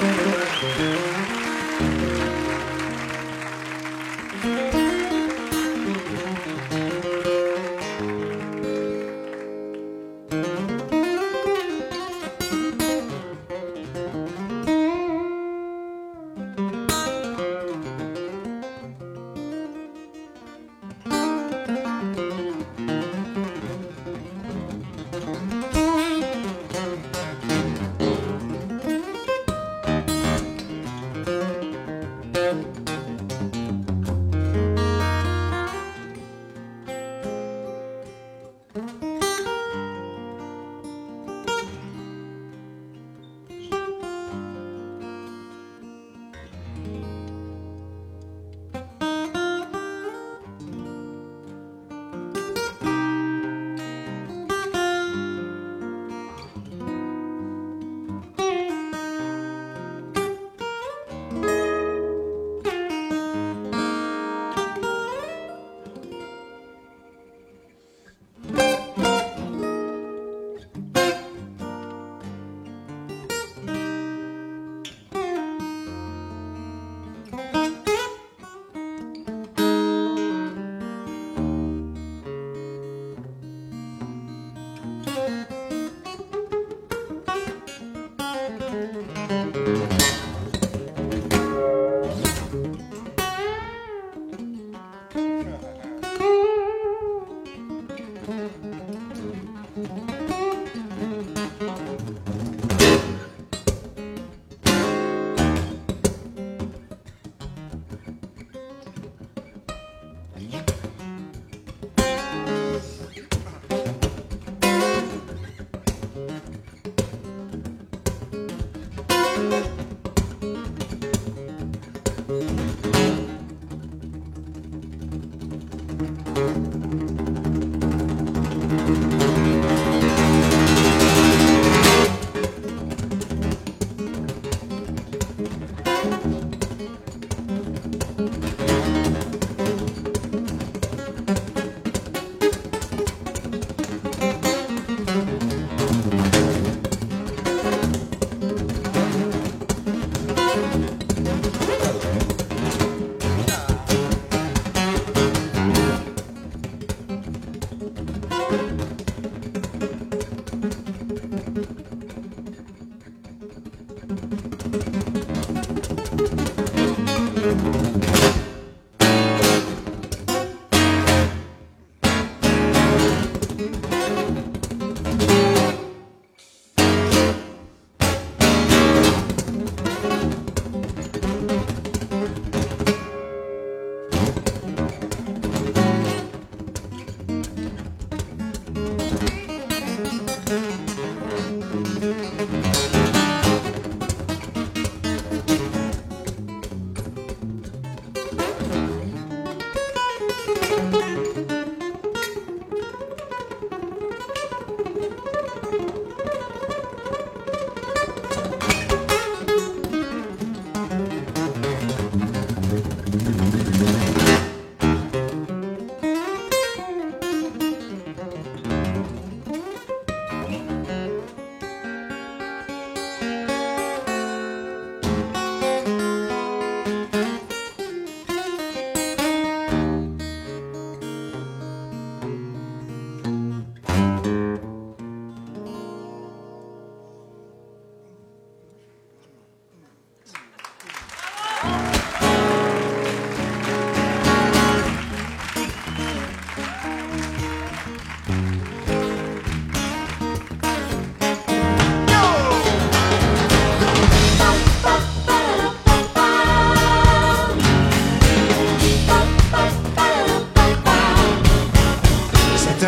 Música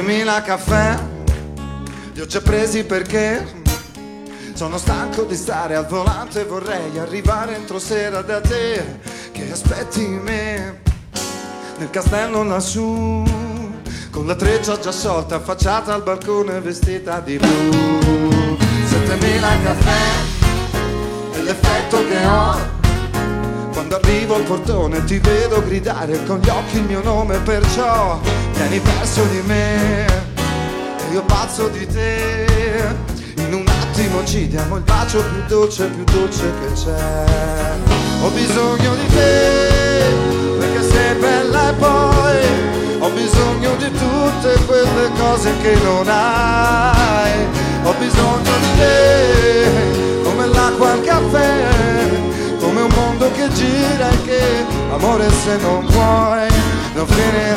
Settemila caffè, li ho già presi perché sono stanco di stare al volante. Vorrei arrivare entro sera da te. Che aspetti me? Nel castello lassù con la treccia già sorta affacciata al balcone vestita di blu. Settemila caffè è l'effetto che ho. Quando arrivo al portone ti vedo gridare con gli occhi il mio nome perciò vieni perso di me e io pazzo di te in un attimo ci diamo il bacio più dolce, più dolce che c'è. Ho bisogno di te, perché sei bella e poi ho bisogno di tutte quelle cose che non hai. Ho bisogno di te, come l'acqua al caffè, come un mondo che gira e che, amore se non vuoi, non finirà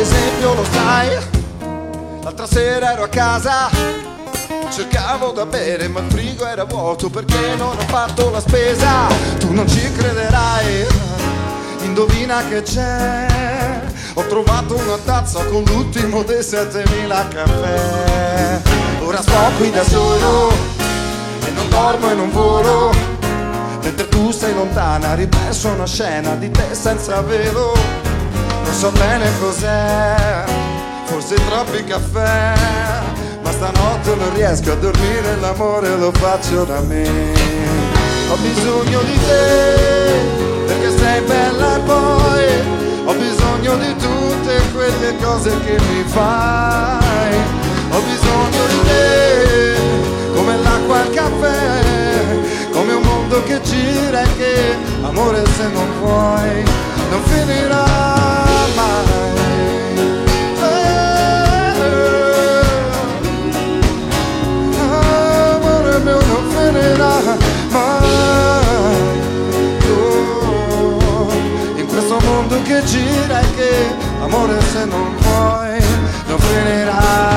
esempio lo sai, l'altra sera ero a casa, cercavo da bere ma il frigo era vuoto perché non ho fatto la spesa. Tu non ci crederai, indovina che c'è. Ho trovato una tazza con l'ultimo dei 7000 caffè. Ora sto qui da solo e non dormo e non volo. Mentre tu sei lontana, ripenso una scena di te senza velo. Non so bene cos'è, forse troppi caffè, ma stanotte non riesco a dormire, l'amore lo faccio da me. Ho bisogno di te, perché sei bella e poi ho bisogno di tutte quelle cose che mi fai. Ho bisogno di te, come l'acqua al caffè, come un mondo che gira e che, amore se non vuoi, non finirà mai. Eh, Amore mio non finirà mai. Oh, in questo mondo che gira e che, amore se non vuoi, non finirà